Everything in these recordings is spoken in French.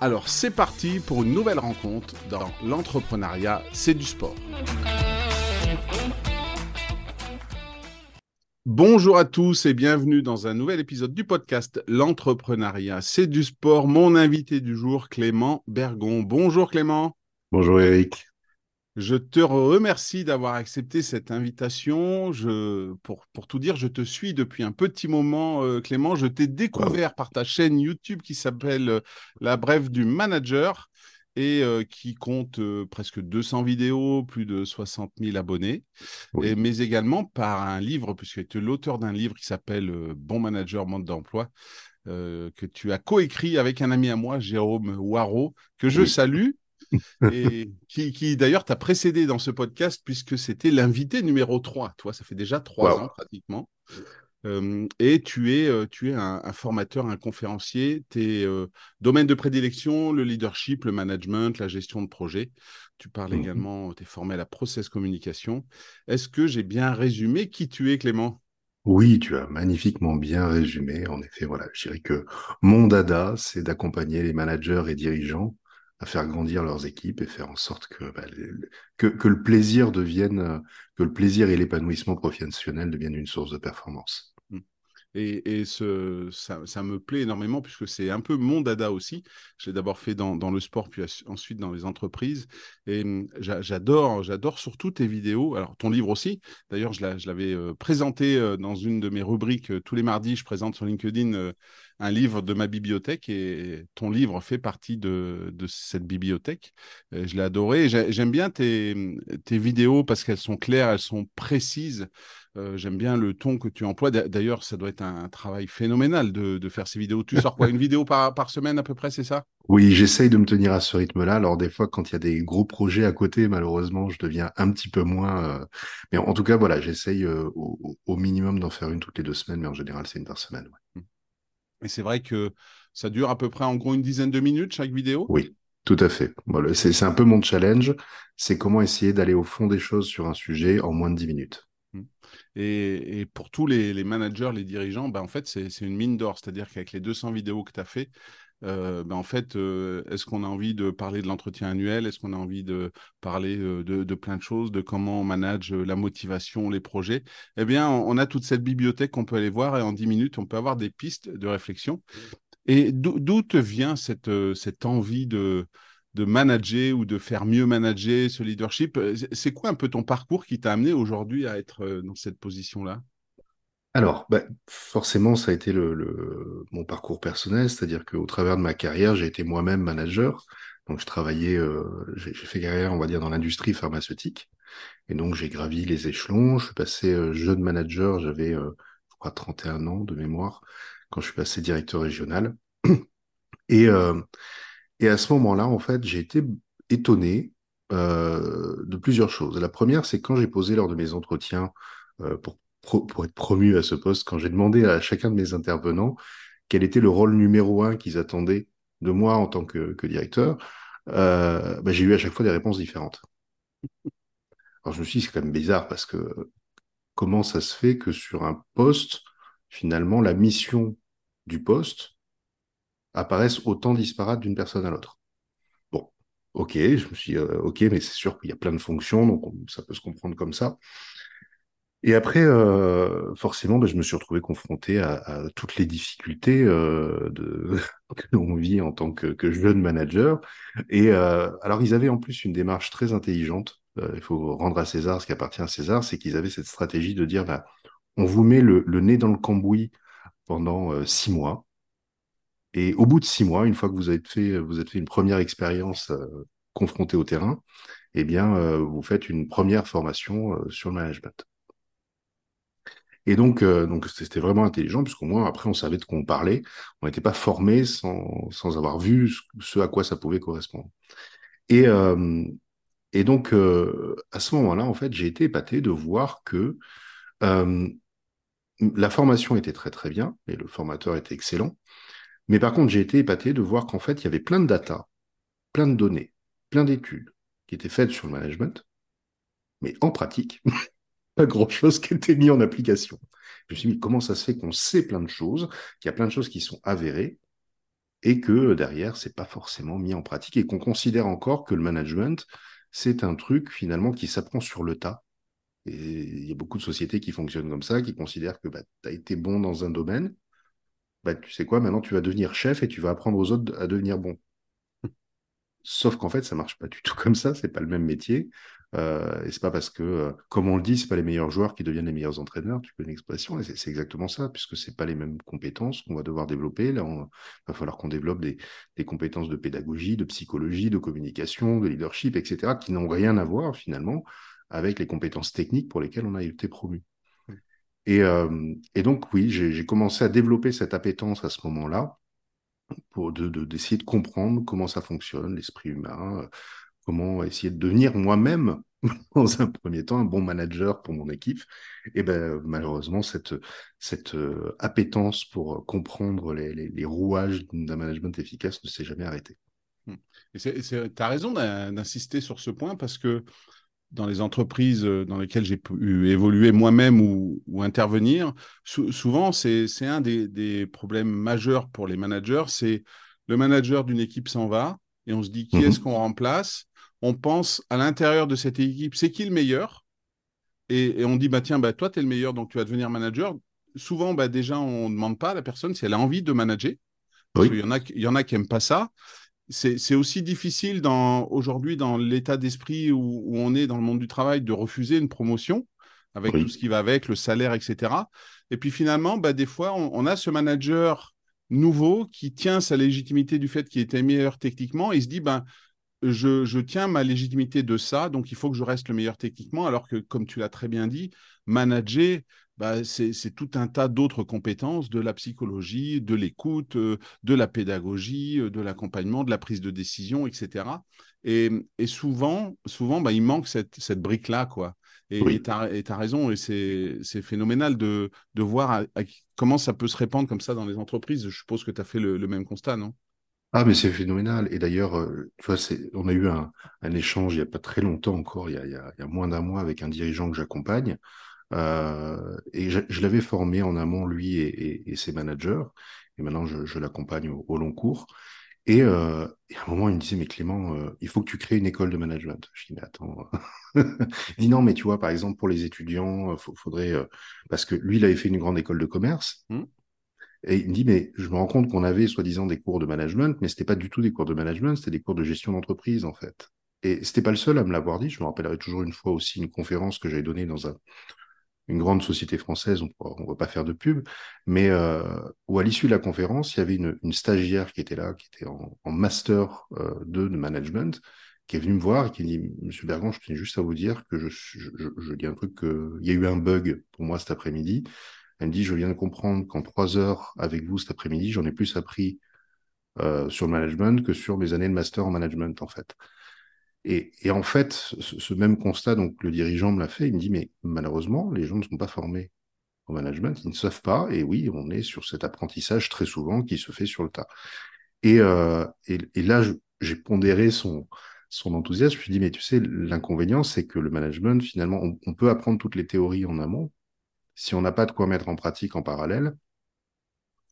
Alors c'est parti pour une nouvelle rencontre dans l'entrepreneuriat, c'est du sport. Bonjour à tous et bienvenue dans un nouvel épisode du podcast L'entrepreneuriat, c'est du sport. Mon invité du jour, Clément Bergon. Bonjour Clément. Bonjour Eric. Je te remercie d'avoir accepté cette invitation. Je, pour, pour, tout dire, je te suis depuis un petit moment, euh, Clément. Je t'ai découvert par ta chaîne YouTube qui s'appelle euh, La Brève du Manager et euh, qui compte presque 200 vidéos, plus de 60 000 abonnés, et, mais également par un livre, puisque tu es l'auteur d'un livre qui s'appelle Bon Manager, Monde d'emploi, que tu as coécrit avec un ami à moi, Jérôme Waro, que je salue et qui, d'ailleurs t'a précédé dans ce podcast puisque c'était l'invité numéro 3. Toi, ça fait déjà trois ans pratiquement. Euh, et tu es, euh, tu es un, formateur, un conférencier. Tes euh, domaines de prédilection, le leadership, le management, la gestion de projet. Tu parles mmh également, tu es formé à la process communication. Est-ce que j'ai bien résumé qui tu es, Clément? Oui, tu as magnifiquement bien résumé. En effet, voilà, je dirais que mon dada, c'est d'accompagner les managers et dirigeants à faire grandir leurs équipes et faire en sorte que, bah, que, que, le plaisir devienne, que le plaisir et l'épanouissement professionnel deviennent une source de performance. Mmh. Et, ça, me plaît énormément puisque c'est un peu mon dada aussi. Je l'ai d'abord fait dans, dans, le sport, puis ensuite dans les entreprises. Et mmh, j'adore, j'adore surtout tes vidéos. Alors, ton livre aussi. D'ailleurs, je l'avais euh, présenté euh, dans une de mes rubriques. Euh, tous les mardis, je présente sur LinkedIn un livre de ma bibliothèque et ton livre fait partie de, cette bibliothèque. je l'ai adoré. J'aime bien tes, vidéos parce qu'elles sont claires, elles sont précises. Euh, j'aime bien le ton que tu emploies. D'ailleurs, ça doit être un, travail phénoménal de, faire ces vidéos. Tu sors quoi? Une vidéo par, semaine à peu près, c'est ça? Oui, j'essaye de me tenir à ce rythme-là. Alors des fois, quand il y a des gros projets à côté, malheureusement, je deviens un petit peu moins. Euh, mais en, tout cas, voilà, j'essaye euh, au, minimum d'en faire une toutes les deux semaines, mais en général, c'est une par semaine. Et c'est vrai que ça dure à peu près en gros une dizaine de minutes chaque vidéo Oui, tout à fait. Voilà, c'est un peu mon challenge. C'est comment essayer d'aller au fond des choses sur un sujet en moins de 10 minutes. Mmh. Et, pour tous les, managers, les dirigeants, bah en fait, c'est une mine d'or. C'est-à-dire qu'avec les 200 vidéos que tu as fait, euh, bah en fait, euh, est-ce qu'on a envie de parler de l'entretien annuel? Est-ce qu'on a envie de parler euh, de, plein de choses, de comment on manage la motivation, les projets? Eh bien, on, a toute cette bibliothèque qu'on peut aller voir et en 10 minutes, on peut avoir des pistes de réflexion. Et d'où te vient cette, cette envie de, de manager ou de faire mieux manager ce leadership? C'est quoi un peu ton parcours qui t'a amené aujourd'hui à être dans cette position-là? Alors, bah, forcément, ça a été le, mon parcours personnel, c'est-à-dire qu'au travers de ma carrière, j'ai été moi-même manager. Donc, je travaillais, euh, j'ai fait carrière, on va dire, dans l'industrie pharmaceutique. Et donc, j'ai gravi les échelons. Je suis passé jeune manager, j'avais, je crois, 31 ans de mémoire, quand je suis passé directeur régional. Et, et à ce moment-là, en fait, j'ai été étonné euh, de plusieurs choses. La première, c'est quand j'ai posé lors de mes entretiens euh, pour, être promu à ce poste, quand j'ai demandé à chacun de mes intervenants quel était le rôle numéro un qu'ils attendaient de moi en tant que, directeur, euh, bah, j'ai eu à chaque fois des réponses différentes. Alors je me suis dit, c'est quand même bizarre parce que comment ça se fait que sur un poste, finalement, la mission du poste apparaissent autant disparates d'une personne à l'autre? Bon, ok, je me suis dit, euh, ok, mais c'est sûr qu'il y a plein de fonctions, donc ça peut se comprendre comme ça. Et après, euh, forcément, ben, je me suis retrouvé confronté à, à toutes les difficultés euh, de, que l'on vit en tant que, que jeune manager. Et euh, alors, ils avaient en plus une démarche très intelligente. Euh, il faut rendre à César ce qui appartient à César, c'est qu'ils avaient cette stratégie de dire, bah, on vous met le, le nez dans le cambouis pendant euh, six mois. Et au bout de six mois, une fois que vous avez fait, vous avez fait une première expérience euh, confrontée au terrain, eh bien, vous faites une première formation sur le management. Et donc, euh, donc c'était vraiment intelligent, puisqu'au moins, après, on savait de quoi on parlait. On n'était pas formé sans, sans avoir vu ce, à quoi ça pouvait correspondre. Et, euh, et donc, euh, à ce moment-là, en fait, j'ai été épaté de voir que la formation était très, très bien, et le formateur était excellent. Mais par contre, j'ai été épaté de voir qu'en fait, il y avait plein de data, plein de données, plein d'études qui étaient faites sur le management, mais en pratique, pas grand-chose qui était mis en application. Je me suis dit, comment ça se fait qu'on sait plein de choses, qu'il y a plein de choses qui sont avérées, et que derrière, c'est pas forcément mis en pratique, et qu'on considère encore que le management, c'est un truc finalement qui s'apprend sur le tas. Il y a beaucoup de sociétés qui fonctionnent comme ça, qui considèrent que bah, tu as été bon dans un domaine, bah, tu sais quoi, maintenant tu vas devenir chef et tu vas apprendre aux autres à devenir bon. Sauf qu'en fait, ça marche pas du tout comme ça, c'est pas le même métier. Euh, et c'est pas parce que, euh, comme on le dit, c'est pas les meilleurs joueurs qui deviennent les meilleurs entraîneurs, tu connais l'expression, et c'est exactement ça, puisque c'est pas les mêmes compétences qu'on va devoir développer. Là, il va falloir qu'on développe des, des, compétences de pédagogie, de psychologie, de communication, de leadership, etc., qui n'ont rien à voir finalement avec les compétences techniques pour lesquelles on a été promu. Et, euh, et donc, oui, j'ai commencé à développer cette appétence à ce moment-là pour d'essayer de, de, comprendre comment ça fonctionne, l'esprit humain, comment essayer de devenir moi-même, dans un premier temps, un bon manager pour mon équipe. Et ben malheureusement, cette, cette euh, appétence pour comprendre les, les, les rouages d'un management efficace ne s'est jamais arrêtée. Tu as raison d'insister sur ce point parce que dans les entreprises euh, dans lesquelles j'ai pu évoluer moi-même ou, ou, intervenir, sou souvent c'est un des, des, problèmes majeurs pour les managers, c'est le manager d'une équipe s'en va et on se dit qui mmh. est-ce qu'on remplace? On pense à l'intérieur de cette équipe, c'est qui le meilleur? Et, et, on dit bah tiens bah toi tu es le meilleur donc tu vas devenir manager. Souvent bah déjà on ne demande pas à la personne si elle a envie de manager. Parce oui. qu'il y en a il y en a qui aiment pas ça c'est aussi difficile aujourd'hui dans l'état d'esprit où, où, on est dans le monde du travail de refuser une promotion avec oui. tout ce qui va avec, le salaire, etc. Et puis finalement, bah, des fois, on, on, a ce manager nouveau qui tient sa légitimité du fait qu'il était meilleur techniquement et il se dit, ben, je, je, tiens ma légitimité de ça, donc il faut que je reste le meilleur techniquement, alors que, comme tu l'as très bien dit, manager, bah, c'est tout un tas d'autres compétences, de la psychologie, de l'écoute, euh, de la pédagogie, euh, de l'accompagnement, de la prise de décision, etc. Et, et souvent, souvent bah, il manque cette, cette brique-là, quoi. Et oui. tu as, as, raison, et c'est phénoménal de, de voir à, à, comment ça peut se répandre comme ça dans les entreprises. Je suppose que tu as fait le, le, même constat, non? Ah, mais c'est phénoménal. Et d'ailleurs, euh, tu vois, on a eu un, un, échange il n'y a pas très longtemps encore, y a, il y a moins d'un mois, avec un dirigeant que j'accompagne. Euh, et je, je l'avais formé en amont, lui et, et, et, ses managers. Et maintenant, je, je l'accompagne au, au, long cours. Et, euh, et, à un moment, il me disait, mais Clément, euh, il faut que tu crées une école de management. Je dis, mais attends. il dit, non, mais tu vois, par exemple, pour les étudiants, il faudrait... Parce que lui, il avait fait une grande école de commerce. Mmh. Et il me dit, mais je me rends compte qu'on avait soi-disant des cours de management, mais c'était pas du tout des cours de management, c'était des cours de gestion d'entreprise, en fait. Et c'était pas le seul à me l'avoir dit. Je me rappellerai toujours une fois aussi une conférence que j'avais donnée dans un, une grande société française, on ne va pas faire de pub, mais euh, où à l'issue de la conférence, il y avait une, une, stagiaire qui était là, qui était en, en master euh, 2 de management, qui est venue me voir et qui dit Monsieur Bergon, je tenais juste à vous dire que je, je, je, je dis un truc que il y a eu un bug pour moi cet après-midi. Elle me dit Je viens de comprendre qu'en trois heures avec vous cet après-midi, j'en ai plus appris euh, sur le management que sur mes années de master en management en fait. Et, et, en fait, ce, ce, même constat, donc le dirigeant me l'a fait, il me dit, mais malheureusement, les gens ne sont pas formés au management, ils ne savent pas, et oui, on est sur cet apprentissage très souvent qui se fait sur le tas. Et, euh, et, là, j'ai pondéré son, son enthousiasme, je me suis dit, mais tu sais, l'inconvénient, c'est que le management, finalement, on, peut apprendre toutes les théories en amont. Si on n'a pas de quoi mettre en pratique en parallèle,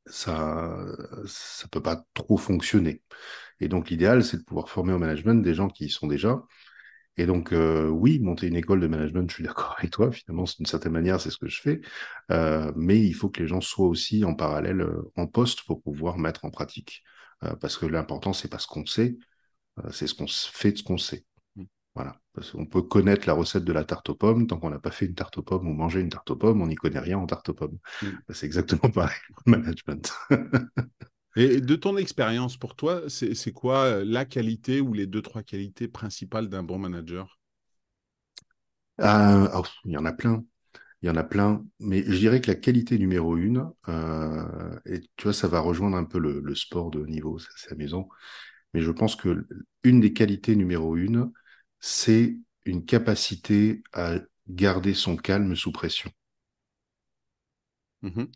ça ça peut pas trop fonctionner. Et donc l'idéal, c'est de pouvoir former au management des gens qui y sont déjà. Et donc, euh, oui, monter une école de management, je suis d'accord avec toi. Finalement, d'une certaine manière, c'est ce que je fais. Euh, mais il faut que les gens soient aussi en parallèle euh, en poste pour pouvoir mettre en pratique. Parce que l'important, c'est pas ce qu'on sait, c'est ce qu'on fait de ce qu'on sait. Voilà. Parce qu'on peut connaître la recette de la tarte aux pommes, tant qu'on n'a pas fait une tarte aux pommes ou mangé une tarte aux pommes, on n'y connaît rien en tarte aux pommes. Mm. Bah, c'est exactement pareil le management. Et de ton expérience, pour toi, c'est quoi euh, la qualité ou les deux, trois qualités principales d'un bon manager? Euh, il y en a plein. Il y en a plein. Mais je dirais que la qualité numéro une, euh, et tu vois, ça va rejoindre un peu le, le sport de haut niveau, c'est amusant. Mais je pense que une des qualités numéro une, c'est une capacité à garder son calme sous pression. Mhm.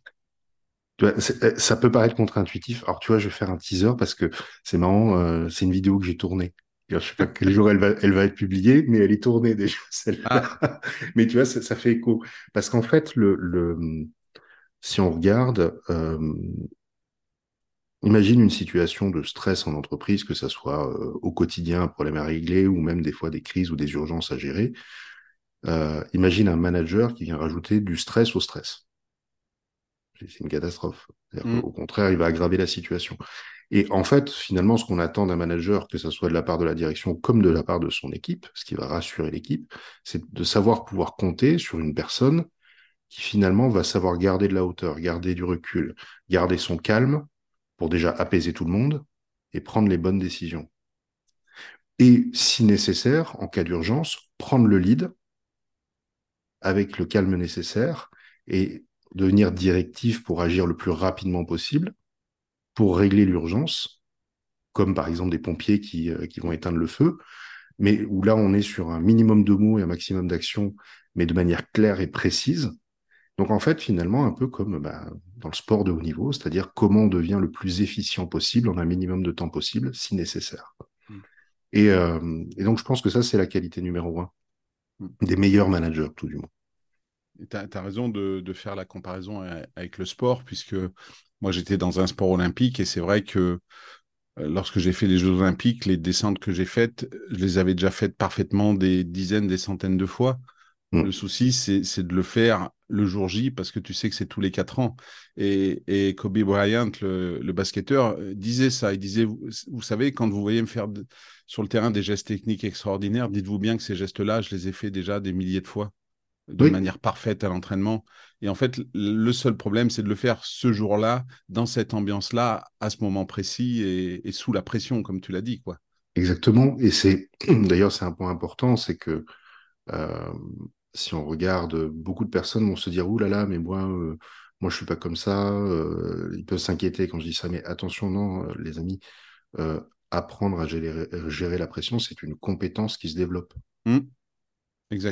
Tu vois, c'est- euh, ça peut paraître contre-intuitif. Alors, tu vois, je vais faire un teaser parce que c'est marrant, euh, c'est une vidéo que j'ai tournée. Je sais pas quel jour elle va, elle va être publiée, mais elle est tournée déjà, Ah. Mais tu vois, ça, ça fait écho. Parce qu'en fait, le, le, si on regarde, euh, imagine une situation de stress en entreprise, que ça soit euh, au quotidien un problème à régler ou même des fois des crises ou des urgences à gérer. Euh, imagine un manager qui vient rajouter du stress au stress. C'est une catastrophe. C'est-à-dire mm, qu'au contraire, il va aggraver la situation. Et en fait, finalement, ce qu'on attend d'un manager, que ce soit de la part de la direction comme de la part de son équipe, ce qui va rassurer l'équipe, c'est de savoir pouvoir compter sur une personne qui finalement va savoir garder de la hauteur, garder du recul, garder son calme pour déjà apaiser tout le monde et prendre les bonnes décisions. Et si nécessaire, en cas d'urgence, prendre le lead avec le calme nécessaire et devenir directif pour agir le plus rapidement possible pour régler l'urgence, comme par exemple des pompiers qui, euh, qui vont éteindre le feu, mais où là on est sur un minimum de mots et un maximum d'actions, mais de manière claire et précise. Donc en fait, finalement, un peu comme bah, dans le sport de haut niveau, c'est-à-dire comment on devient le plus efficient possible en un minimum de temps possible, si nécessaire. mm, Et, euh, et donc je pense que ça, c'est la qualité numéro un mm. des meilleurs managers, tout du moins. Tu as, raison de, de faire la comparaison avec le sport, puisque moi j'étais dans un sport olympique et c'est vrai que euh, lorsque j'ai fait les Jeux olympiques, les descentes que j'ai faites, je les avais déjà faites parfaitement des dizaines, des centaines de fois. Le Mm. souci, c'est de le faire le jour J parce que tu sais que c'est tous les quatre ans. Et, et Kobe Bryant, le, le basketteur, euh, disait ça. Il disait, vous, vous savez, quand vous voyez me faire de- sur le terrain des gestes techniques extraordinaires, dites-vous bien que ces gestes-là, je les ai faits déjà des milliers de fois, de Oui, manière parfaite à l'entraînement. Et en fait, le seul problème, c'est de le faire ce jour-là, dans cette ambiance-là, à ce moment précis et, et sous la pression, comme tu l'as dit, quoi. exactement. Et c'est d'ailleurs c'est un point important, c'est que euh, si on regarde, beaucoup de personnes vont se dire, ouh là là, mais moi, euh, moi je suis pas comme ça. euh, ils peuvent s'inquiéter quand je dis ça, mais attention, non, euh, les amis, euh, apprendre à gérer, gérer la pression, c'est une compétence qui se développe. Mm,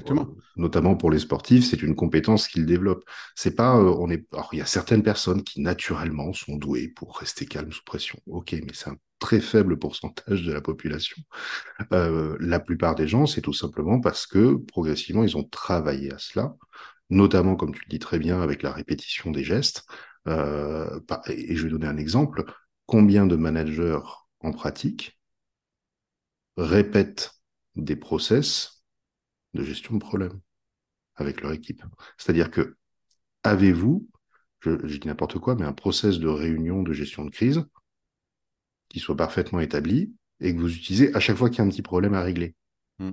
Euh, exactement. notamment pour les sportifs, c'est une compétence qu'ils développent. C'est pas, euh, on est, alors il y a certaines personnes qui naturellement sont douées pour rester calmes sous pression. Ok, mais c'est un très faible pourcentage de la population. Euh, la plupart des gens, c'est tout simplement parce que progressivement, ils ont travaillé à cela, notamment, comme tu le dis très bien, avec la répétition des gestes. Euh, et je vais donner un exemple. Combien de managers en pratique répètent des process de gestion de problèmes avec leur équipe? C'est-à-dire que avez-vous, je, je dis n'importe quoi, mais un process de réunion de gestion de crise qui soit parfaitement établi et que vous utilisez à chaque fois qu'il y a un petit problème à régler Mm.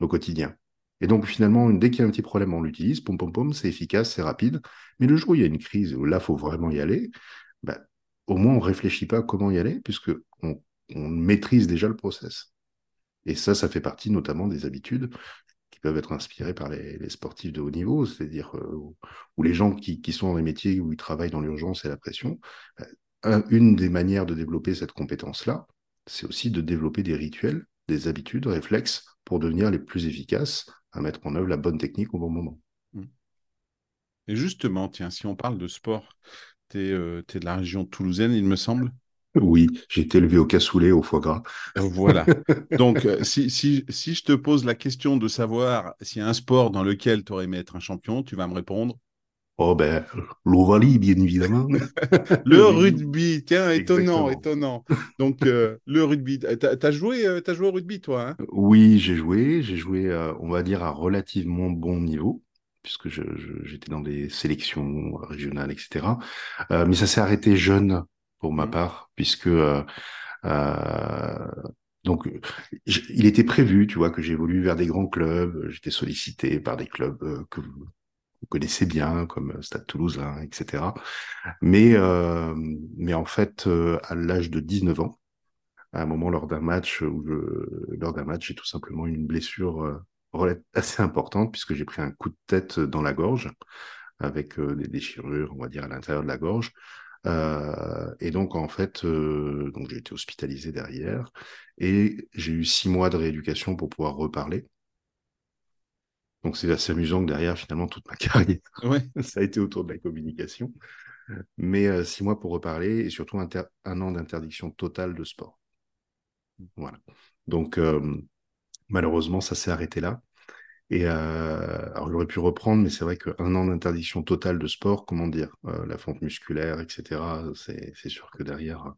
au quotidien. Et donc finalement, dès qu'il y a un petit problème, on l'utilise, pom pom pom, c'est efficace, c'est rapide. Mais le jour où il y a une crise, où là, faut vraiment y aller, bah, au moins on réfléchit pas à comment y aller, puisque on, on maîtrise déjà le process. Et ça, ça fait partie notamment des habitudes qui peuvent être inspirées par les, les sportifs de haut niveau, c'est-à-dire euh, ou les gens qui, qui sont dans les métiers où ils travaillent dans l'urgence et la pression. Euh, une des manières de développer cette compétence-là, c'est aussi de développer des rituels, des habitudes, réflexes pour devenir les plus efficaces à mettre en œuvre la bonne technique au bon moment. Et justement, tiens, si on parle de sport, tu es, de la région toulousaine, il me semble. Oui, j'ai été élevé au cassoulet, au foie gras. Voilà. Donc, euh, si, si, si je te pose la question de savoir s'il y a un sport dans lequel tu aurais aimé être un champion, tu vas me répondre Oh ben, l'Ovalie, bien évidemment. Le rugby, tiens, étonnant, Exactement. étonnant. Donc, euh, le rugby, t'as, t'as joué, euh, t'as joué au rugby, toi, hein? Oui, j'ai joué. J'ai joué, euh, on va dire, à relativement bon niveau, puisque je- je- j'étais dans des sélections régionales, etc. Euh, mais ça s'est arrêté jeune pour ma Mhm. part, puisque euh, euh, donc il était prévu, tu vois, que j'évolue vers des grands clubs. J'étais sollicité par des clubs que vous vous connaissez bien, comme Stade Toulousain, etc. Mais, euh, mais en fait, euh, à l'âge de 19 ans, à un moment lors d'un match lors d'un match, j'ai tout simplement eu une blessure euh, assez importante puisque j'ai pris un coup de tête dans la gorge avec euh, des déchirures, on va dire, à l'intérieur de la gorge. Euh, et donc, en fait, euh, j'ai été hospitalisé derrière et j'ai eu six mois de rééducation pour pouvoir reparler. Donc, c'est assez amusant que derrière, finalement, toute ma carrière, Ouais. ça a été autour de la communication. Mais euh, six mois pour reparler et surtout un an d'interdiction totale de sport. Voilà. Donc, euh, malheureusement, ça s'est arrêté là. Et euh, alors, j'aurais pu reprendre, mais c'est vrai qu'un an d'interdiction totale de sport, comment dire, euh, la fonte musculaire, etc., c'est, c'est sûr que derrière,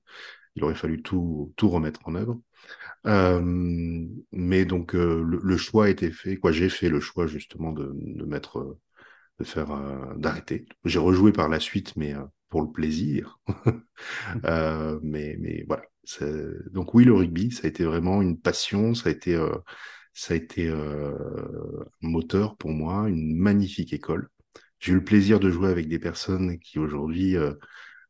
il aurait fallu tout, tout remettre en œuvre. Euh, mais donc, euh, le, le choix a été fait, quoi, j'ai fait le choix justement de, de mettre, de faire, euh, d'arrêter. J'ai rejoué par la suite, mais pour le plaisir. Euh, mais, mais voilà. Donc oui, le rugby, ça a été vraiment une passion, ça a été, ça a été un moteur pour moi, une magnifique école. J'ai eu le plaisir de jouer avec des personnes qui aujourd'hui,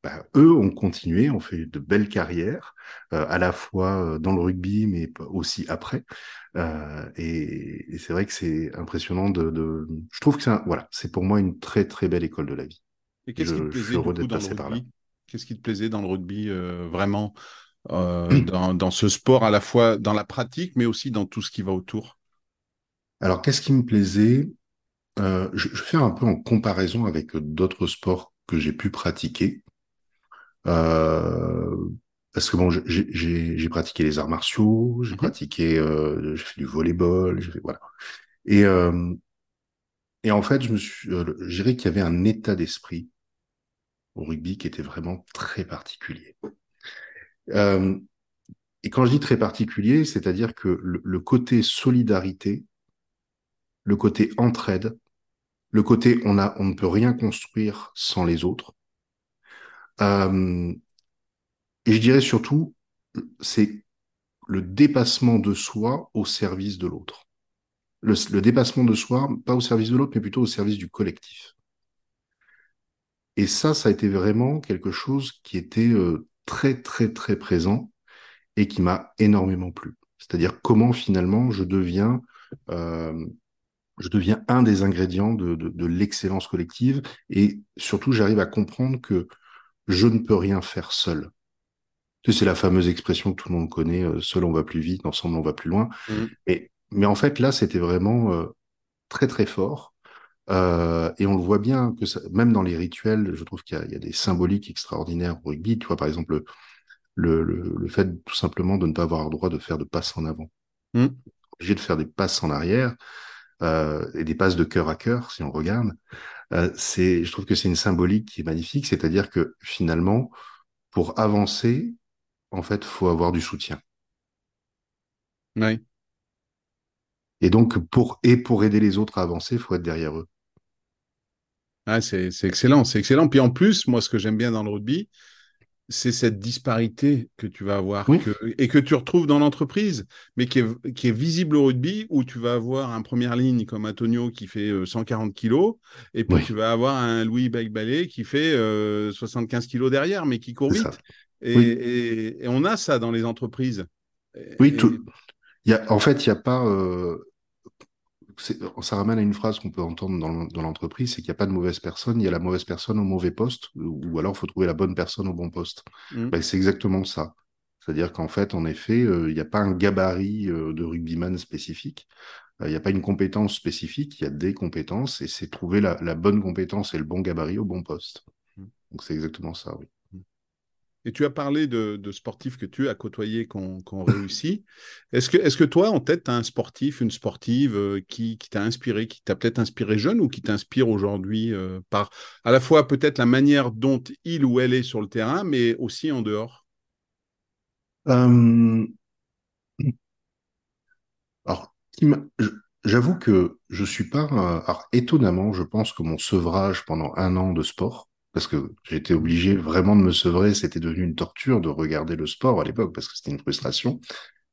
bah, eux, ont continué, ont fait de belles carrières, euh, à la fois euh, dans le rugby, mais aussi après. Euh, et, et c'est vrai que c'est impressionnant de, de... Je trouve que c'est voilà, c'est pour moi une très très belle école de la vie. Et qu'est-ce qui te plaisait, du coup, dans le par rugby? Qu'est-ce qui te plaisait dans le rugby, euh, vraiment, dans, dans ce sport, à la fois dans la pratique, mais aussi dans tout ce qui va autour? Alors, qu'est-ce qui me plaisait? Euh, je, je fais un peu en comparaison avec d'autres sports que j'ai pu pratiquer. Euh, parce que bon, j'ai pratiqué les arts martiaux, j'ai Mhm. pratiqué, euh, j'ai fait du volleyball, j'ai fait voilà. Et euh, et en fait, je me suis, euh, je dirais qu'il y avait un état d'esprit au rugby qui était vraiment très particulier. Euh, et quand je dis très particulier, c'est-à-dire que le, le côté solidarité, le côté entraide, le côté on a, on ne peut rien construire sans les autres. Euh, et je dirais surtout, c'est le dépassement de soi au service de l'autre. Le, dépassement de soi, pas au service de l'autre, mais plutôt au service du collectif. Et ça, ça a été vraiment quelque chose qui était euh, très, très, très présent et qui m'a énormément plu. C'est-à-dire comment finalement je deviens, euh, je deviens un des ingrédients de l'excellence collective et surtout j'arrive à comprendre que je ne peux rien faire seul. C'est la fameuse expression que tout le monde connaît, euh, seul on va plus vite, ensemble on va plus loin. Mhm. Mais, mais en fait, là, c'était vraiment euh, très, très fort. Euh, et on le voit bien, que ça, même dans les rituels, je trouve qu'il y, a- il y a des symboliques extraordinaires au rugby. Tu vois, par exemple, le, le, le fait tout simplement de ne pas avoir le droit de faire de passes en avant. Mhm. Obligé de faire des passes en arrière euh, et des passes de cœur à cœur, si on regarde. Euh, c'est, je trouve que c'est une symbolique qui est magnifique, c'est-à-dire que finalement, pour avancer, en fait, faut avoir du soutien. Ouais. Et donc, pour, et pour aider les autres à avancer, il faut être derrière eux. Ah, c'est c'est excellent, c'est excellent. Puis en plus, moi, ce que j'aime bien dans le rugby, c'est cette disparité que tu vas avoir Oui, que, et que tu retrouves dans l'entreprise, mais qui est, qui est visible au rugby, où tu vas avoir un première ligne comme Antonio qui fait euh, 140 kilos, et puis oui, tu vas avoir un Louis Bagbalé qui fait euh, 75 kilos derrière, mais qui court vite. Et, Oui, et- et on a ça dans les entreprises. oui, tout. Il y a, en fait, il n'y a pas. euh, ça ramène à une phrase qu'on peut entendre dans, l'entreprise, c'est qu'il n'y a pas de mauvaise personne, il y a la mauvaise personne au mauvais poste, ou, alors il faut trouver la bonne personne au bon poste. Mm. Ben, c'est exactement ça. C'est-à-dire qu'en fait, en effet, euh, il n'y a pas un gabarit euh, de rugbyman spécifique, Euh, il n'y a pas une compétence spécifique, il y a des compétences, et c'est trouver la, la bonne compétence et le bon gabarit au bon poste. Donc c'est exactement ça, oui. Et tu as parlé de, sportifs que tu as côtoyés qui ont, réussi. Est-ce que, toi, en tête, tu as un sportif, une sportive euh, qui, t'a inspiré, qui t'a peut-être inspiré jeune ou qui t'inspire aujourd'hui euh, par à la fois peut-être la manière dont il ou elle est sur le terrain, mais aussi en dehors? Euh, Alors, j'avoue que je suis pas. Alors, étonnamment, je pense que mon sevrage pendant un an de sport, parce que j'étais obligé vraiment de me sevrer, c'était devenu une torture de regarder le sport à l'époque, parce que c'était une frustration.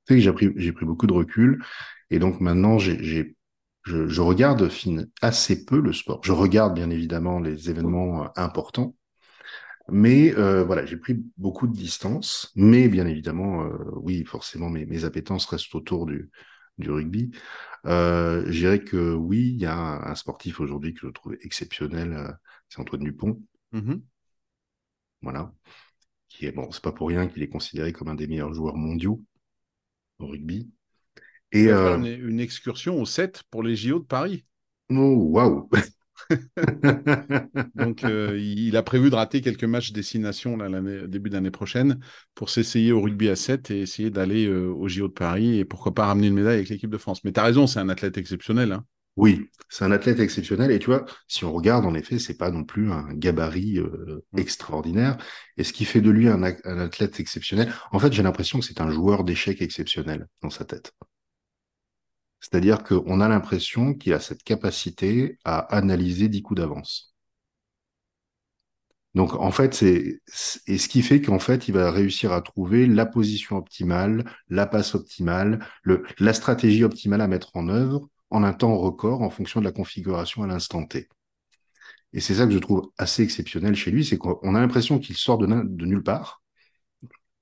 Fait que j'ai pris, beaucoup de recul, et donc maintenant, je, regarde assez peu le sport. Je regarde bien évidemment les événements euh, importants, mais euh, voilà, j'ai pris beaucoup de distance. Mais bien évidemment, euh, oui, forcément, mes, mes appétences restent autour du, rugby. Euh, je dirais que oui, il y a un, sportif aujourd'hui que je trouve exceptionnel, c'est Antoine Dupont. Mmh voilà. Qui est, bon, c'est pas pour rien qu'il est considéré comme un des meilleurs joueurs mondiaux au rugby. Et euh... une, excursion au 7 pour les JO de Paris. Oh, waouh! Donc, euh, il a prévu de rater quelques matchs destination là, début d'année prochaine pour s'essayer au rugby à 7 et essayer d'aller euh, au JO de Paris et pourquoi pas ramener une médaille avec l'équipe de France. Mais tu as raison, c'est un athlète exceptionnel. Hein. Oui, c'est un athlète exceptionnel. Et tu vois, si on regarde, en effet, c'est pas non plus un gabarit euh, mm. extraordinaire. Et ce qui fait de lui un, athlète exceptionnel, en fait, j'ai l'impression que c'est un joueur d'échecs exceptionnel dans sa tête. C'est-à-dire qu'on a l'impression qu'il a cette capacité à analyser dix coups d'avance. Donc, en fait, c'est et ce qui fait qu'en fait, il va réussir à trouver la position optimale, la passe optimale, le, la stratégie optimale à mettre en œuvre en un temps record en fonction de la configuration à l'instant T. Et c'est ça que je trouve assez exceptionnel chez lui, c'est qu'on a l'impression qu'il sort de, nulle part,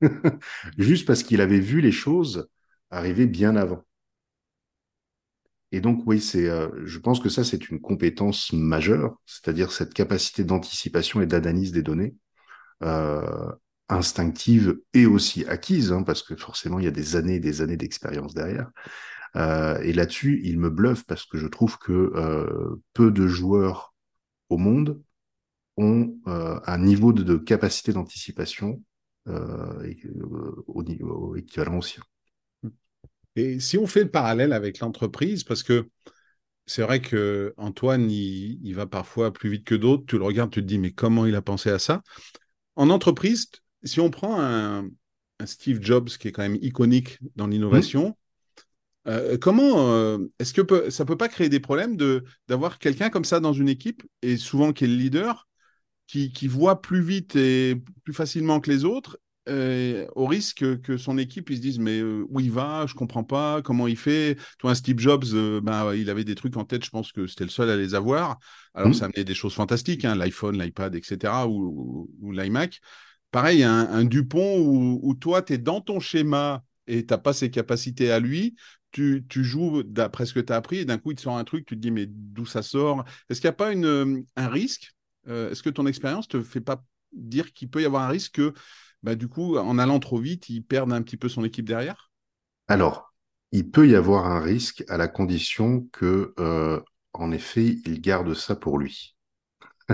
juste parce qu'il avait vu les choses arriver bien avant. Et donc oui, c'est, euh, je pense que ça c'est une compétence majeure, c'est-à-dire cette capacité d'anticipation et d'analyse des données, euh, instinctive et aussi acquise, hein, parce que forcément il y a des années et des années d'expérience derrière. Euh, et là-dessus, il me bluffe parce que je trouve que euh, peu de joueurs au monde ont euh, un niveau de, capacité d'anticipation au niveau équivalent au sien. Et si on fait le parallèle avec l'entreprise, parce que c'est vrai que Antoine, il, va parfois plus vite que d'autres. Tu le regardes, tu te dis, mais comment il a pensé à ça? En entreprise, si on prend un, Steve Jobs qui est quand même iconique dans l'innovation, euh, comment euh, est-ce que ça peut pas créer des problèmes de d'avoir quelqu'un comme ça dans une équipe et souvent qui est le leader, qui, qui voit plus vite et plus facilement que les autres, euh, au risque que son équipe ils se dise mais où il va, je comprends pas comment il fait? Toi, Steve Jobs, ben, il avait des trucs en tête, je pense que c'était le seul à les avoir. Alors mmh. ça amenait des choses fantastiques, hein, l'iPhone, l'iPad, etc. ou, ou, l'iMac. Pareil, un, un Dupont où, où toi, tu es dans ton schéma et tu n'as pas ses capacités à lui, tu, joues d'après ce que tu as appris et d'un coup, il te sort un truc, tu te dis, mais d'où ça sort? Est-ce qu'il n'y a pas une, un risque? Euh, Est-ce que ton expérience te fait pas dire qu'il peut y avoir un risque que, bah, du coup, en allant trop vite, il perde un petit peu son équipe derrière? Alors, il peut y avoir un risque à la condition que, euh, en effet, il garde ça pour lui.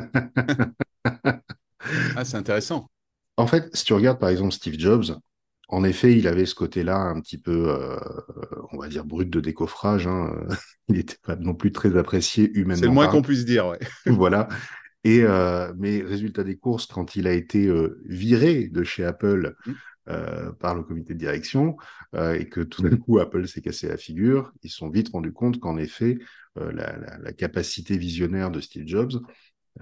ah, c'est intéressant. En fait, si tu regardes par exemple Steve Jobs, en effet, il avait ce côté-là un petit peu, euh, on va dire, brut de décoffrage. Hein. il n'était pas non plus très apprécié humainement. C'est le moins qu'on puisse dire, ouais. voilà. Et euh, mais résultat des courses, quand il a été euh, viré de chez Apple mmh. par le comité de direction et que tout d'un coup Apple s'est cassé la figure, ils se sont vite rendus compte qu'en effet, la, capacité visionnaire de Steve Jobs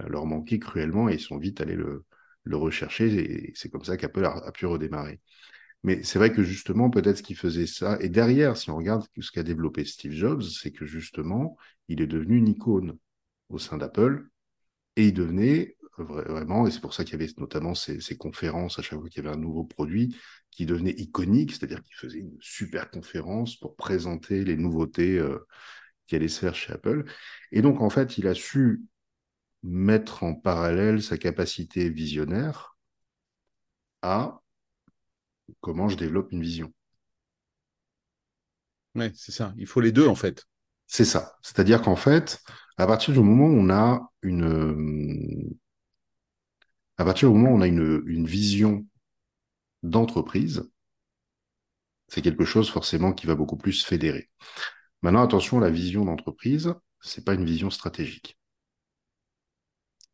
leur manquait cruellement et ils sont vite allés le, rechercher. Et c'est comme ça qu'Apple a pu redémarrer. Mais c'est vrai que justement, peut-être ce qui faisait ça, et derrière, si on regarde ce qu'a développé Steve Jobs, c'est que justement, il est devenu une icône au sein d'Apple, et il devenait vraiment, et c'est pour ça qu'il y avait notamment ces, conférences à chaque fois qu'il y avait un nouveau produit, qui devenait iconique, c'est-à-dire qu'il faisait une super conférence pour présenter les nouveautés euh, qui allaient se faire chez Apple. Et donc, en fait, il a su mettre en parallèle sa capacité visionnaire à comment je développe une vision. Oui, c'est ça. Il faut les deux, en fait. C'est ça. C'est-à-dire qu'en fait, à partir du moment où on a une, à partir du moment où on a une, vision d'entreprise, c'est quelque chose forcément qui va beaucoup plus fédérer. Maintenant, attention, la vision d'entreprise, c'est pas une vision stratégique.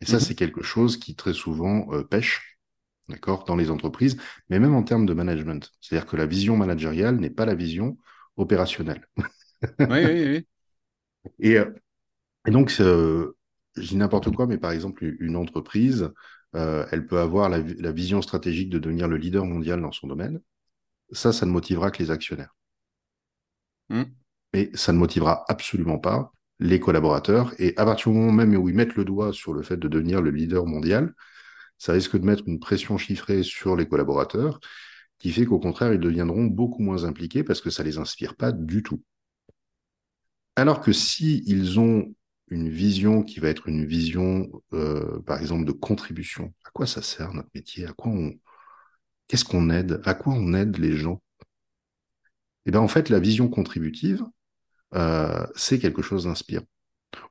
Et ça, mhm. c'est quelque chose qui très souvent euh, pêche, d'accord, dans les entreprises, mais même en termes de management. C'est-à-dire que la vision managériale n'est pas la vision opérationnelle. oui, oui, oui. Et, euh, et donc, je dis n'importe quoi, mais par exemple, une entreprise, euh, elle peut avoir la, vision stratégique de devenir le leader mondial dans son domaine. Ça, ça ne motivera que les actionnaires. Hmm. Mais ça ne motivera absolument pas les collaborateurs. Et à partir du moment même où ils mettent le doigt sur le fait de devenir le leader mondial, ça risque de mettre une pression chiffrée sur les collaborateurs, qui fait qu'au contraire, ils deviendront beaucoup moins impliqués parce que ça ne les inspire pas du tout. Alors que si ils ont une vision qui va être une vision, euh, par exemple, de contribution. À quoi ça sert notre métier? À quoi on, qu'est-ce qu'on aide? À quoi on aide les gens? Eh bien, en fait, la vision contributive, euh, c'est quelque chose d'inspirant.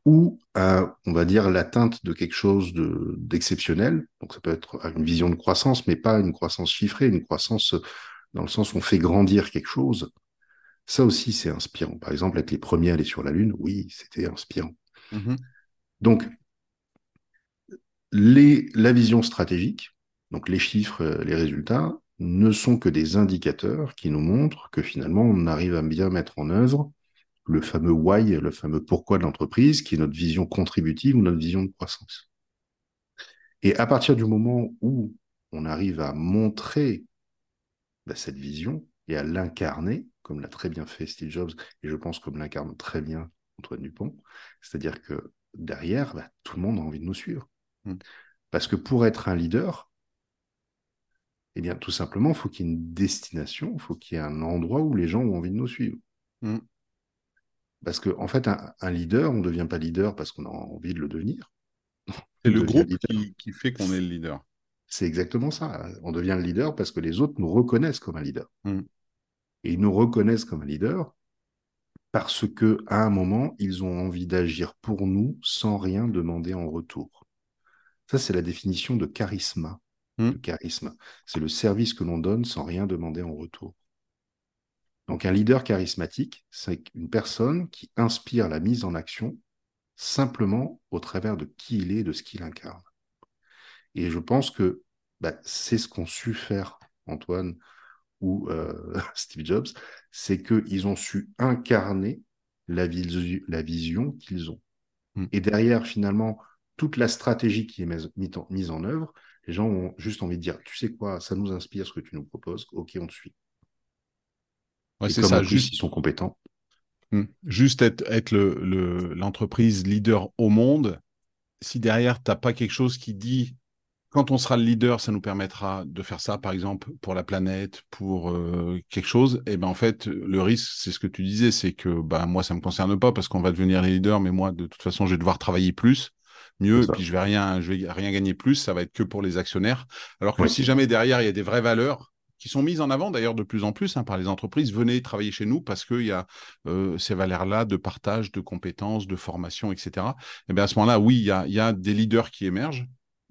Ou, on va dire, l'atteinte de quelque chose de, d'exceptionnel. Donc, ça peut être une vision de croissance, mais pas une croissance chiffrée, une croissance dans le sens où on fait grandir quelque chose. Ça aussi, c'est inspirant. Par exemple, être les premiers à aller sur la Lune, oui, c'était inspirant. Mhm. Donc, les, la vision stratégique, donc les chiffres, euh, les résultats, ne sont que des indicateurs qui nous montrent que finalement, on arrive à bien mettre en œuvre le fameux why, le fameux pourquoi de l'entreprise, qui est notre vision contributive ou notre vision de croissance. Et à partir du moment où on arrive à montrer bah, cette vision et à l'incarner, comme l'a très bien fait Steve Jobs, et je pense comme l'incarne très bien Antoine Dupont. C'est-à-dire que derrière, bah, tout le monde a envie de nous suivre. Mm. Parce que pour être un leader, eh bien, tout simplement, il faut qu'il y ait une destination, il faut qu'il y ait un endroit où les gens ont envie de nous suivre. Mm. Parce qu'en en fait, un, leader, on ne devient pas leader parce qu'on a envie de le devenir. C'est le groupe qui, fait qu'on est le leader. C'est exactement ça. On devient le leader parce que les autres nous reconnaissent comme un leader. Mm. Et ils nous reconnaissent comme un leader parce que à un moment, ils ont envie d'agir pour nous sans rien demander en retour. Ça, c'est la définition de charisme. Hmm. charisme. C'est le service que l'on donne sans rien demander en retour. Donc un leader charismatique, c'est une personne qui inspire la mise en action simplement au travers de qui il est et de ce qu'il incarne. Et je pense que bah, c'est ce qu'ont su faire Antoine ou euh, Steve Jobs, c'est qu'ils ont su incarner la, la vision qu'ils ont. Hmm. Et derrière, finalement, toute la stratégie qui est mise en, œuvre, les gens ont juste envie de dire, tu sais quoi, ça nous inspire ce que tu nous proposes, ok, on te suit. C'est ça, juste... ils sont compétents. Hmm. Juste être, être l'entreprise le, leader au monde, si derrière, tu n'as pas quelque chose qui dit quand on sera le leader, ça nous permettra de faire ça, par exemple, pour la planète, pour euh, quelque chose. Et ben en fait, le risque, c'est ce que tu disais, c'est que bah moi, ça me concerne pas parce qu'on va devenir les leaders, mais moi, de toute façon, je vais devoir travailler plus, mieux, et puis je vais rien, je vais rien gagner plus. Ça va être que pour les actionnaires. Alors que si jamais derrière il y a des vraies valeurs qui sont mises en avant d'ailleurs de plus en plus hein, par les entreprises, venez travailler chez nous parce qu'il y a euh, ces valeurs-là de partage, de compétences, de formation, etc. Et bien à ce moment-là, oui, il y a, y a des leaders qui émergent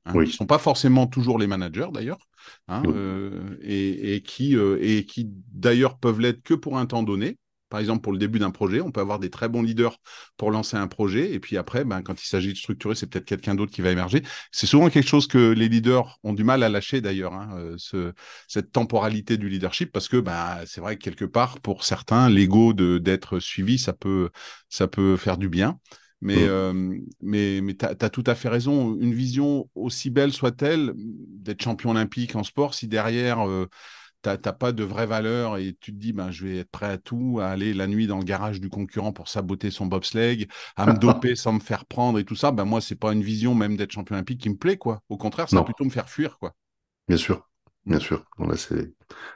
Hein, qui ne sont pas forcément toujours les managers d'ailleurs, hein, euh, et, qui, euh, et qui d'ailleurs peuvent l'être que pour un temps donné. Par exemple, pour le début d'un projet, on peut avoir des très bons leaders pour lancer un projet, et puis après, ben, quand il s'agit de structurer, c'est peut-être quelqu'un d'autre qui va émerger. C'est souvent quelque chose que les leaders ont du mal à lâcher d'ailleurs, hein, euh, ce, cette temporalité du leadership, parce que ben, c'est vrai que quelque part, pour certains, l'ego d'être suivi, ça peut, ça peut faire du bien. Mais, mmh. euh, mais, mais tu as, tout à fait raison. Une vision aussi belle soit-elle, d'être champion olympique en sport, si derrière, euh, tu n'as pas de vraie valeur et tu te dis, ben, je vais être prêt à tout, à aller la nuit dans le garage du concurrent pour saboter son bobsleigh, à me doper sans me faire prendre et tout ça, ben, moi, c'est pas une vision même d'être champion olympique qui me plaît. quoi. Au contraire, ça va plutôt me faire fuir. quoi. Bien sûr, bien sûr. Bon, c'est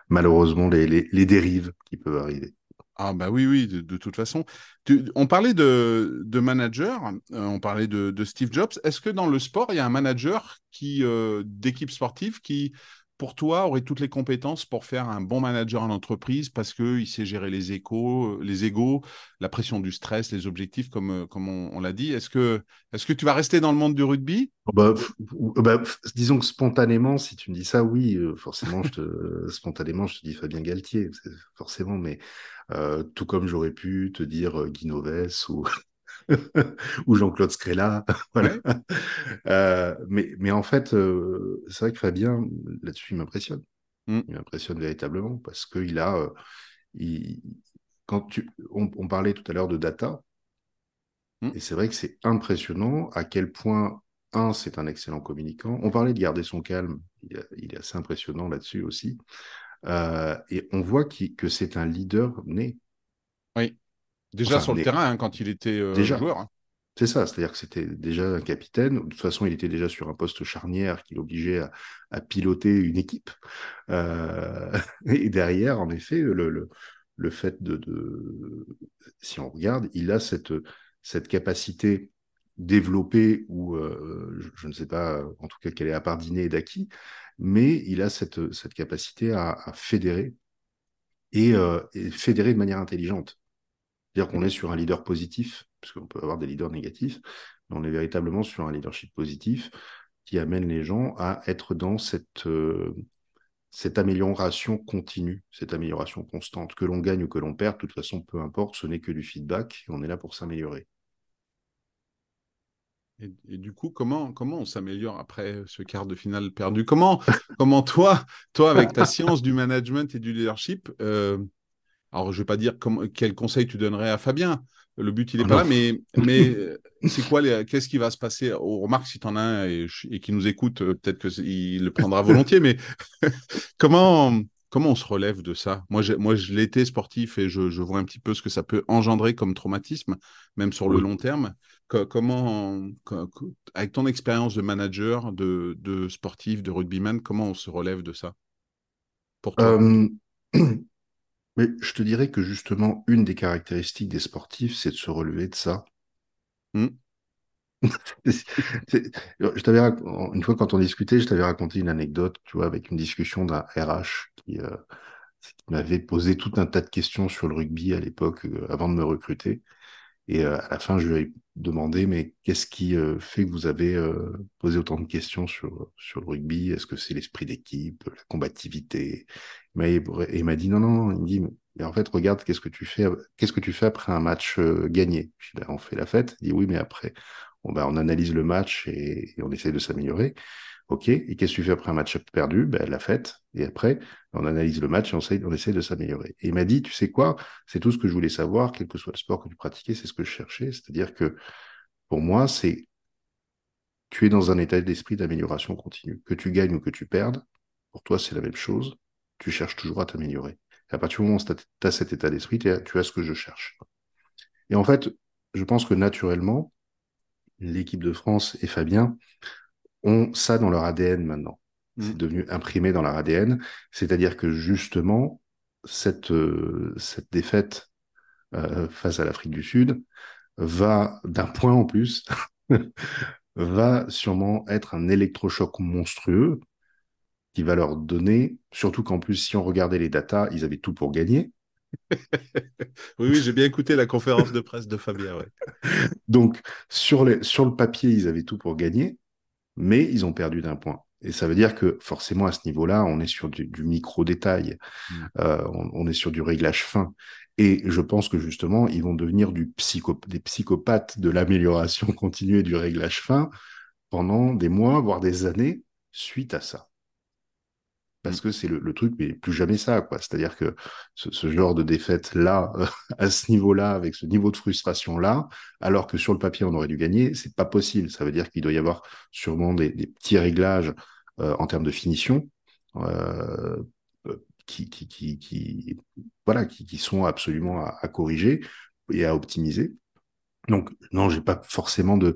malheureusement les, les, les dérives qui peuvent arriver. Ah bah oui, oui, de, toute façon. on parlait de, de manager, euh, on parlait de, Steve Jobs. Est-ce que dans le sport, il y a un manager qui euh, d'équipe sportive qui pour toi, aurait toutes les compétences pour faire un bon manager en entreprise parce qu'il sait gérer les échos, les égaux, la pression du stress, les objectifs, comme, euh, comme on, l'a dit. Est-ce que, est que tu vas rester dans le monde du rugby? Bah, bah, Disons que spontanément, si tu me dis ça, oui, euh, forcément, je te, spontanément, je te dis Fabien Galtier, forcément, mais euh, tout comme j'aurais pu te dire Guy ou. ou Jean-Claude Scrella. voilà. Euh, mais, mais en fait, euh, c'est vrai que Fabien, là-dessus, il m'impressionne. Mm. Il m'impressionne véritablement parce qu'il a. Euh, il, quand tu, on, parlait tout à l'heure de data, mm. et c'est vrai que c'est impressionnant à quel point, un, c'est un excellent communicant. On parlait de garder son calme, il, est assez impressionnant là-dessus aussi. et on voit que c'est un leader né. Déjà sur le terrain, hein, quand il était euh, joueur. Hein. C'est ça, c'est-à-dire que c'était déjà un capitaine. De toute façon, il était déjà sur un poste charnière qui l'obligeait à, piloter une équipe. Euh, et derrière, en effet, le, le, fait de, Si on regarde, il a cette, cette capacité développée, ou euh, je, ne sais pas en tout cas qu'elle est à part dîner et d'acquis, mais il a cette, cette capacité à, fédérer et, et fédérer de manière intelligente. C'est-à-dire qu'on est sur un leader positif, parce qu'on peut avoir des leaders négatifs, mais on est véritablement sur un leadership positif qui amène les gens à être dans cette, euh, cette amélioration continue, cette amélioration constante. Que l'on gagne ou que l'on perde, de toute façon, peu importe, ce n'est que du feedback et on est là pour s'améliorer. Et, du coup, comment, comment on s'améliore après ce quart de finale perdu? Comment, comment toi, toi, avec ta science du management et du leadership, euh, alors, je ne vais pas dire quel conseil tu donnerais à Fabien. Le but, il n'est ah pas là, mais, mais euh, c'est quoi, qu'est-ce qui va se passer? On remarque si tu en as un et, qui nous écoute, euh, peut-être qu'il le prendra volontiers, mais comment, comment on se relève de ça? Moi, moi, je l'étais sportif et je, vois un petit peu ce que ça peut engendrer comme traumatisme, même sur le long terme. comment, avec ton expérience de manager, de, de, sportif, de rugbyman, comment on se relève de ça? Pour toi. Euh, Mais je te dirais que justement, une des caractéristiques des sportifs, c'est de se relever de ça. Je t'avais une fois quand on discutait, je t'avais raconté une anecdote, tu vois, avec une discussion d'un RH qui, euh, qui m'avait posé tout un tas de questions sur le rugby à l'époque, euh, avant de me recruter. Et euh, à la fin, je lui ai demandé, mais qu'est-ce qui euh, fait que vous avez euh, posé autant de questions sur, sur le rugby? Est-ce que c'est l'esprit d'équipe, la combativité? Et il m'a dit, non, non, il me dit, mais en fait, regarde, qu'est-ce que tu fais, qu'est-ce que tu fais après un match gagné? Ben, on fait la fête. Il dit, oui, mais après, on, ben, on analyse le match et, et on essaie de s'améliorer. Ok, et qu'est-ce que tu fais après un match perdu? Ben, La fête. Et après, on analyse le match et on essaie, on essaie de s'améliorer. Et il m'a dit, tu sais quoi? C'est tout ce que je voulais savoir, quel que soit le sport que tu pratiquais, c'est ce que je cherchais. C'est-à-dire que pour moi, c'est tu es dans un état d'esprit d'amélioration continue. Que tu gagnes ou que tu perdes, pour toi, c'est la même chose. Tu cherches toujours à t'améliorer. À partir du moment où tu as cet état d'esprit, tu as ce que je cherche. Et en fait, je pense que naturellement, l'équipe de France et Fabien ont ça dans leur ADN maintenant. C'est mm. devenu imprimé dans leur ADN. C'est-à-dire que justement, cette, euh, cette défaite euh, face à l'Afrique du Sud va, d'un point en plus, va sûrement être un électrochoc monstrueux qui va leur donner, surtout qu'en plus, si on regardait les datas, ils avaient tout pour gagner. oui, oui j'ai bien écouté la conférence de presse de Fabien. Donc, sur, les, sur le papier, ils avaient tout pour gagner mais ils ont perdu d'un point. Et ça veut dire que forcément à ce niveau-là, on est sur du, micro-détail, mm. euh, on, est sur du réglage fin. Et je pense que justement, ils vont devenir du psycho des psychopathes de l'amélioration continue et du réglage fin pendant des mois, voire des années, suite à ça parce que c'est le, truc, mais plus jamais ça, quoi. C'est-à-dire que ce, genre de défaite là, à ce niveau-là, avec ce niveau de frustration là, alors que sur le papier on aurait dû gagner, c'est pas possible. Ça veut dire qu'il doit y avoir sûrement des, petits réglages euh, en termes de finition. Euh, qui, qui, qui, voilà, qui, sont absolument à, corriger et à optimiser. Donc, non, j'ai pas forcément de,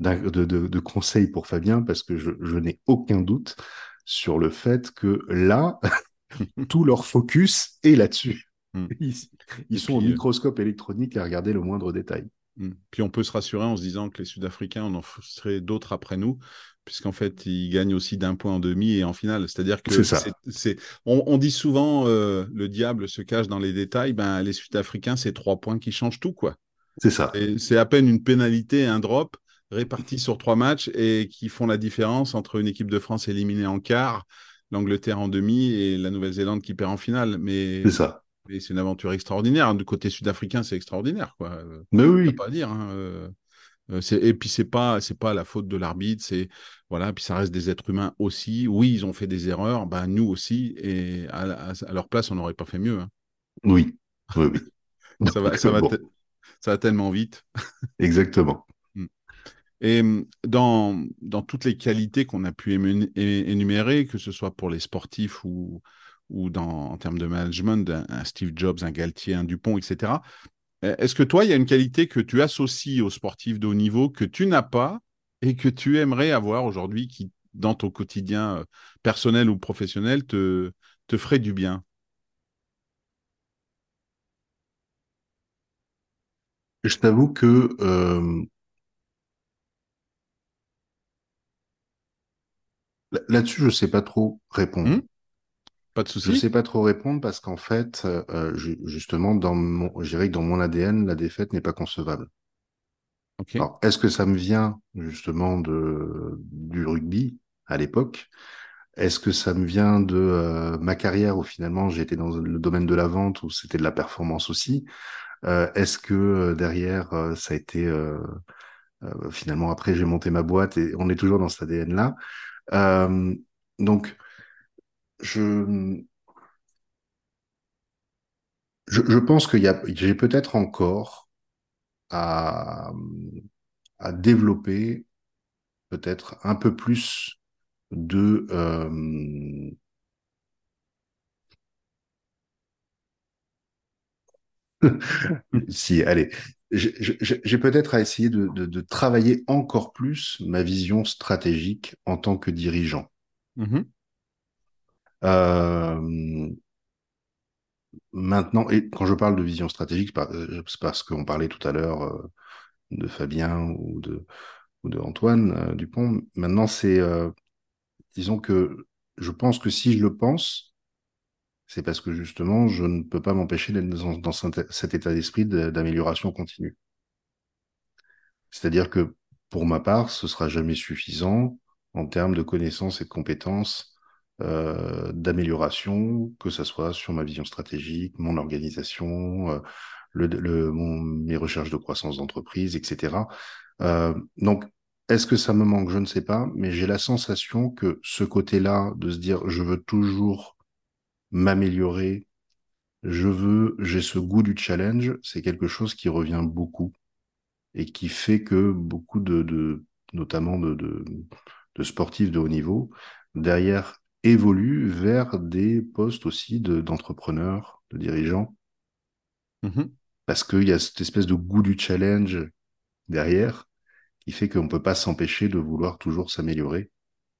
de, de, conseils pour Fabien parce que je, je n'ai aucun doute sur le fait que là, tout leur focus est là-dessus. Hmm. Ils, sont au euh, microscope électronique à regarder le moindre détail. Hmm. Puis on peut se rassurer en se disant que les Sud-Africains en en d'autres après nous, puisqu'en fait, il gagne aussi d'un point en demi et en finale. C'est-à-dire que c'est, on, on, dit souvent euh, le diable se cache dans les détails. Ben, les Sud-Africains, c'est trois points qui changent tout, quoi. C'est ça. C'est à peine une pénalité, un drop répartis sur trois matchs et qui font la différence entre une équipe de France éliminée en quart, l'Angleterre en demi et la Nouvelle-Zélande qui perd en finale. Mais c'est ça. c'est une aventure extraordinaire. Du côté sud-africain, c'est extraordinaire, quoi. Mais oui. Pas à dire. Hein. Euh, et puis c'est pas c'est pas la faute de l'arbitre, c'est voilà. Puis ça reste des êtres humains aussi. Oui, ils ont fait des erreurs, ben nous aussi. Et à, leur place, on n'aurait pas fait mieux. Hein. Oui, oui, oui. ça va, ça va, ça va tellement vite. Exactement. Et hmm, dans, dans toutes les qualités qu'on a pu énumérer, que ce soit pour les sportifs ou, ou dans, en termes de management, un, Steve Jobs, un Galtier, un Dupont, etc., est-ce que toi, il y a une qualité que tu associes aux sportifs de haut niveau que tu n'as pas et que tu aimerais avoir aujourd'hui qui, dans ton quotidien euh, personnel ou professionnel, te, te ferait du bien? Je t'avoue que euh, là-dessus, je ne sais pas trop répondre. Mmh. Pas de souci. Je ne sais pas trop répondre parce qu'en fait, euh, justement, dans mon, je dirais que dans mon ADN, la défaite n'est pas concevable. Alors, est-ce que ça me vient justement de, du rugby à l'époque? Est-ce que ça me vient de euh, ma carrière où finalement été dans le domaine de la vente où c'était de la performance aussi? Euh, Est-ce que euh, derrière ça a été finalement après j'ai monté ma boîte et on est toujours dans cet ADN là. Donc je, je, pense qu'il y a, j'ai peut-être encore à, à développer peut-être un peu plus de euh, si, allez, j'ai peut-être à essayer de, de, de, travailler encore plus ma vision stratégique en tant que dirigeant. Mmh euh, maintenant, et quand je parle de vision stratégique, euh, c'est parce qu'on parlait tout à l'heure euh, de Fabien ou de, ou de Antoine Dupont. Maintenant, c'est, disons que je pense que si je le pense, c'est parce que justement, je ne peux pas m'empêcher d'être dans, cet état d'esprit d'amélioration continue. C'est-à-dire que pour ma part, ce sera jamais suffisant en termes de connaissances et de compétences euh, d'amélioration, que ce soit sur ma vision stratégique, mon organisation, euh, mes recherches de croissance d'entreprise, etc. Euh, donc, est-ce que ça me manque? Je ne sais pas, mais j'ai la sensation que ce côté-là, de se dire je veux toujours m'améliorer, je veux, j'ai ce goût du challenge, c'est quelque chose qui revient beaucoup et qui fait que beaucoup de, de notamment de, de, de sportifs de haut niveau, derrière évolue vers des postes aussi d'entrepreneurs, de, dirigeants. Mmh Parce qu'il y a cette espèce de goût du challenge derrière qui fait qu'on ne peut pas s'empêcher de vouloir toujours s'améliorer.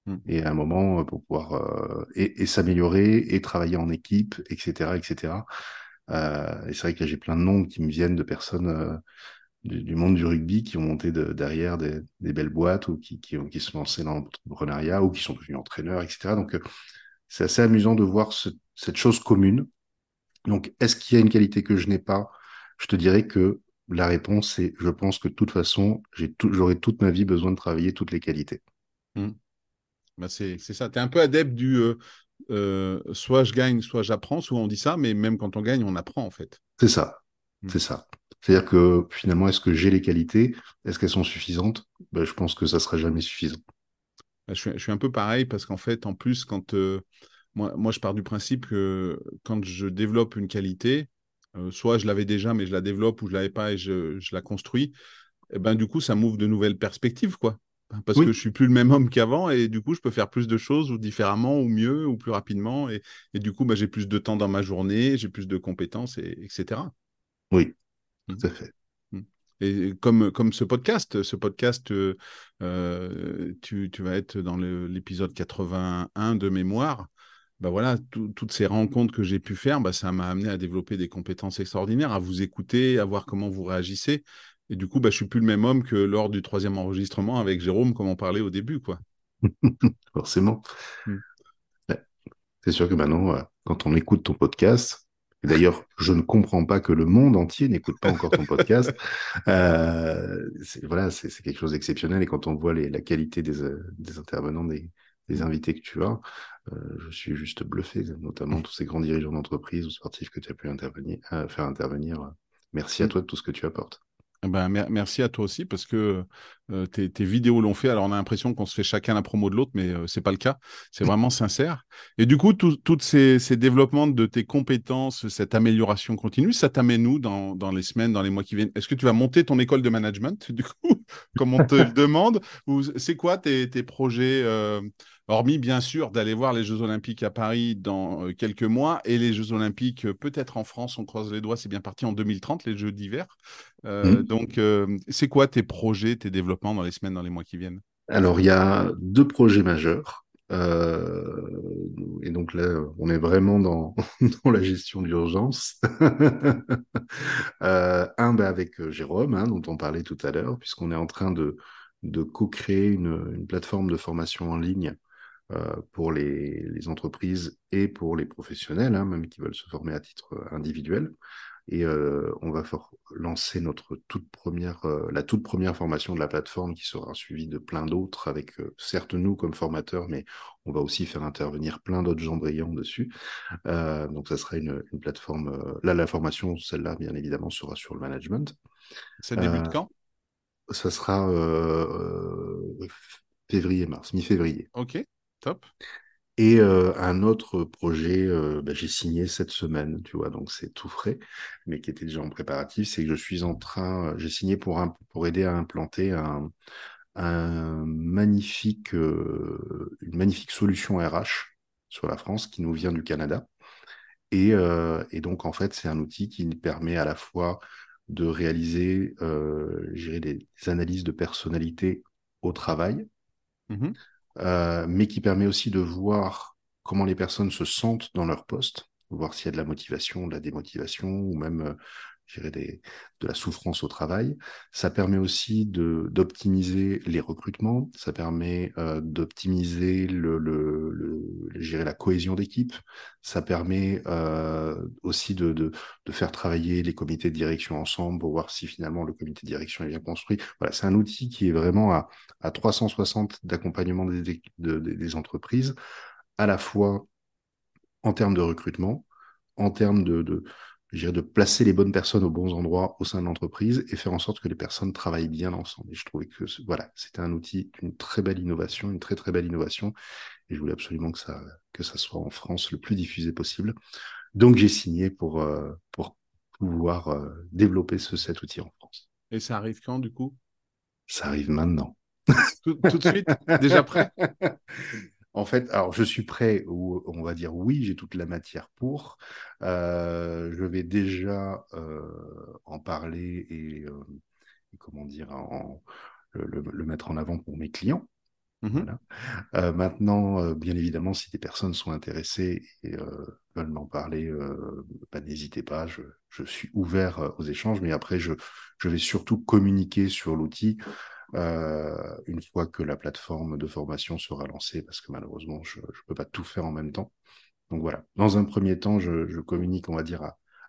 Mmh. Et à un moment, pour pouvoir euh, et, s'améliorer et travailler en équipe, etc. etc. Euh, et c'est vrai que j'ai plein de noms qui me viennent de personnes euh, du, monde du rugby qui ont monté derrière des, belles boîtes ou qui, qui, qui se sont lancés dans l'entrepreneuriat ou qui sont devenus entraîneurs, etc. Donc, euh, c'est assez amusant de voir cette chose commune. Donc, est-ce qu'il y a une qualité que je n'ai pas? Je te dirais que la réponse est, je pense que de toute façon, j'aurai toute ma vie besoin de travailler toutes les qualités. Mmh. Bah c'est ça. Tu es un peu adepte du euh, euh, soit je gagne, soit j'apprends. Souvent on dit ça, mais même quand on gagne, on apprend en fait. C'est ça. Mmh. C'est ça. C'est-à-dire que finalement, est-ce que j'ai les qualités? Est-ce qu'elles sont suffisantes? Ben, Je pense que ça sera jamais suffisant. Bah, je, suis, un peu pareil parce qu'en fait, en plus, quand euh, moi, moi, je pars du principe que quand je développe une qualité, euh, soit je l'avais déjà, mais je la développe, ou je l'avais pas et je, je la construis, et eh ben, du coup, ça m'ouvre de nouvelles perspectives, quoi. Parce que je suis plus le même homme qu'avant et du coup, je peux faire plus de choses ou différemment ou mieux ou plus rapidement. Et, et du coup, bah, j'ai plus de temps dans ma journée, j'ai plus de compétences, et, etc. Oui, tout à fait. Mmh. Et comme, comme ce podcast, ce podcast, euh, euh, tu, tu, vas être dans l'épisode 81 de mémoire. Bah voilà, toutes ces rencontres que j'ai pu faire, bah ça m'a amené à développer des compétences extraordinaires, à vous écouter, à voir comment vous réagissez. Et du coup, bah, je suis plus le même homme que lors du troisième enregistrement avec Jérôme, comme on parlait au début. quoi. Forcément. Mm. C'est sûr que maintenant, euh, quand on écoute ton podcast, D'ailleurs, je ne comprends pas que le monde entier n'écoute pas encore ton podcast. Euh, voilà, c'est quelque chose d'exceptionnel. Et quand on voit la qualité des, des intervenants, des, des, invités que tu as, euh, je suis juste bluffé, notamment tous ces grands dirigeants d'entreprise ou sportifs que tu as pu intervenir, faire intervenir. Merci à mm. toi de tout ce que tu apportes. Ben, merci à toi aussi parce que euh, tes, vidéos l'ont fait. Alors, on a l'impression qu'on se fait chacun la promo de l'autre, mais ce euh, c'est pas le cas. C'est vraiment sincère. Et du coup, tous ces, développements de tes compétences, cette amélioration continue, ça t'amène où dans, dans, les semaines, dans les mois qui viennent? Est-ce que tu vas monter ton école de management, du coup, comme on te le demande? Ou c'est quoi tes, tes projets euh, Hormis, bien sûr, d'aller voir les Jeux Olympiques à Paris dans euh, quelques mois et les Jeux Olympiques, euh, peut-être en France, on croise les doigts, c'est bien parti en 2030, les Jeux d'hiver. Euh, mmh. Donc, c'est quoi tes projets, tes développements dans les semaines, dans les mois qui viennent? Alors, il y a deux projets majeurs. et donc là, on est vraiment dans, dans la gestion d'urgence. un bah, avec Jérôme, hein, dont on parlait tout à l'heure, puisqu'on est en train de, de co-créer une, une, plateforme de formation en ligne pour les, entreprises et pour les professionnels, hein, même qui veulent se former à titre euh, individuel. Et euh, on va lancer notre toute première, la toute première formation de la plateforme qui sera suivie de plein d'autres, avec certes nous comme formateurs, mais on va aussi faire intervenir plein d'autres gens brillants dessus. donc ça sera une, plateforme. là, la formation, celle-là, bien évidemment, sera sur le management. Ça débute quand? Ça sera février-mars, mi-février. Ok. Top. Et euh, un autre projet, euh, bah, j'ai signé cette semaine, tu vois, donc c'est tout frais, mais qui était déjà en préparatif, c'est que je suis en train, j'ai signé pour, un, pour aider à implanter un, un magnifique, euh, une magnifique solution RH sur la France qui nous vient du Canada. Et, et donc, en fait, c'est un outil qui permet à la fois de réaliser des, des analyses de personnalité au travail, mmh euh, mais qui permet aussi de voir comment les personnes se sentent dans leur poste, voir s'il y a de la motivation, de la démotivation, ou même euh, des, de la souffrance au travail. Ça permet aussi d'optimiser les recrutements, ça permet euh, d'optimiser la cohésion d'équipe, ça permet euh, aussi de, faire travailler les comités de direction ensemble pour voir si finalement le comité de direction est bien construit. Voilà, c'est un outil qui est vraiment à, à 360 d'accompagnement des, entreprises, à la fois en termes de recrutement, en termes de, de placer les bonnes personnes aux bons endroits au sein de l'entreprise et faire en sorte que les personnes travaillent bien ensemble. Et je trouvais que voilà, c'était un outil d'une très belle innovation, une très très belle innovation. Et je voulais absolument que ça, que ça soit en France le plus diffusé possible. Donc j'ai signé pour, euh, pour pouvoir euh, développer ce, cet outil en France. Et ça arrive quand du coup? Ça arrive maintenant. tout, tout de suite? Déjà prêt? En fait, alors je suis prêt, ou on va dire oui, j'ai toute la matière pour. Euh, je vais déjà euh, en parler et, euh, comment dire, le, mettre en avant pour mes clients. Mmh maintenant, bien évidemment, si des personnes sont intéressées et veulent m'en parler, bah, n'hésitez pas, je, suis ouvert aux échanges, mais après, je, je vais surtout communiquer sur l'outil euh, une fois que la plateforme de formation sera lancée, parce que malheureusement, je ne peux pas tout faire en même temps. Donc voilà, dans un premier temps, je, communique, on va dire,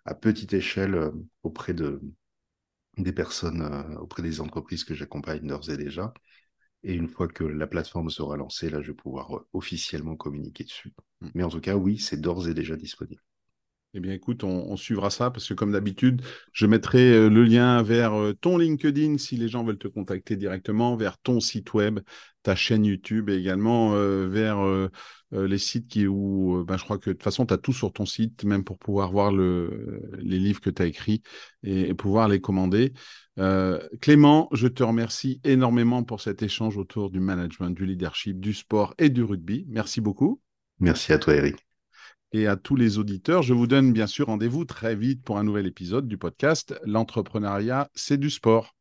à, petite échelle euh, auprès de, des personnes, euh, auprès des entreprises que j'accompagne d'ores et déjà. Et une fois que la plateforme sera lancée, là, je vais pouvoir officiellement communiquer dessus. Mmh. Mais en tout cas, oui, c'est d'ores et déjà disponible. Eh bien, écoute, on, suivra ça parce que, comme d'habitude, je mettrai euh, le lien vers euh, ton LinkedIn si les gens veulent te contacter directement, vers ton site web, ta chaîne YouTube et également euh, vers les sites qui, où ben, je crois que de toute façon, tu as tout sur ton site, même pour pouvoir voir le, les livres que tu as écrits et, pouvoir les commander. Clément, je te remercie énormément pour cet échange autour du management, du leadership, du sport et du rugby. Merci beaucoup. Merci à toi, Eric et à tous les auditeurs. Je vous donne bien sûr rendez-vous très vite pour un nouvel épisode du podcast L'entrepreneuriat, c'est du sport.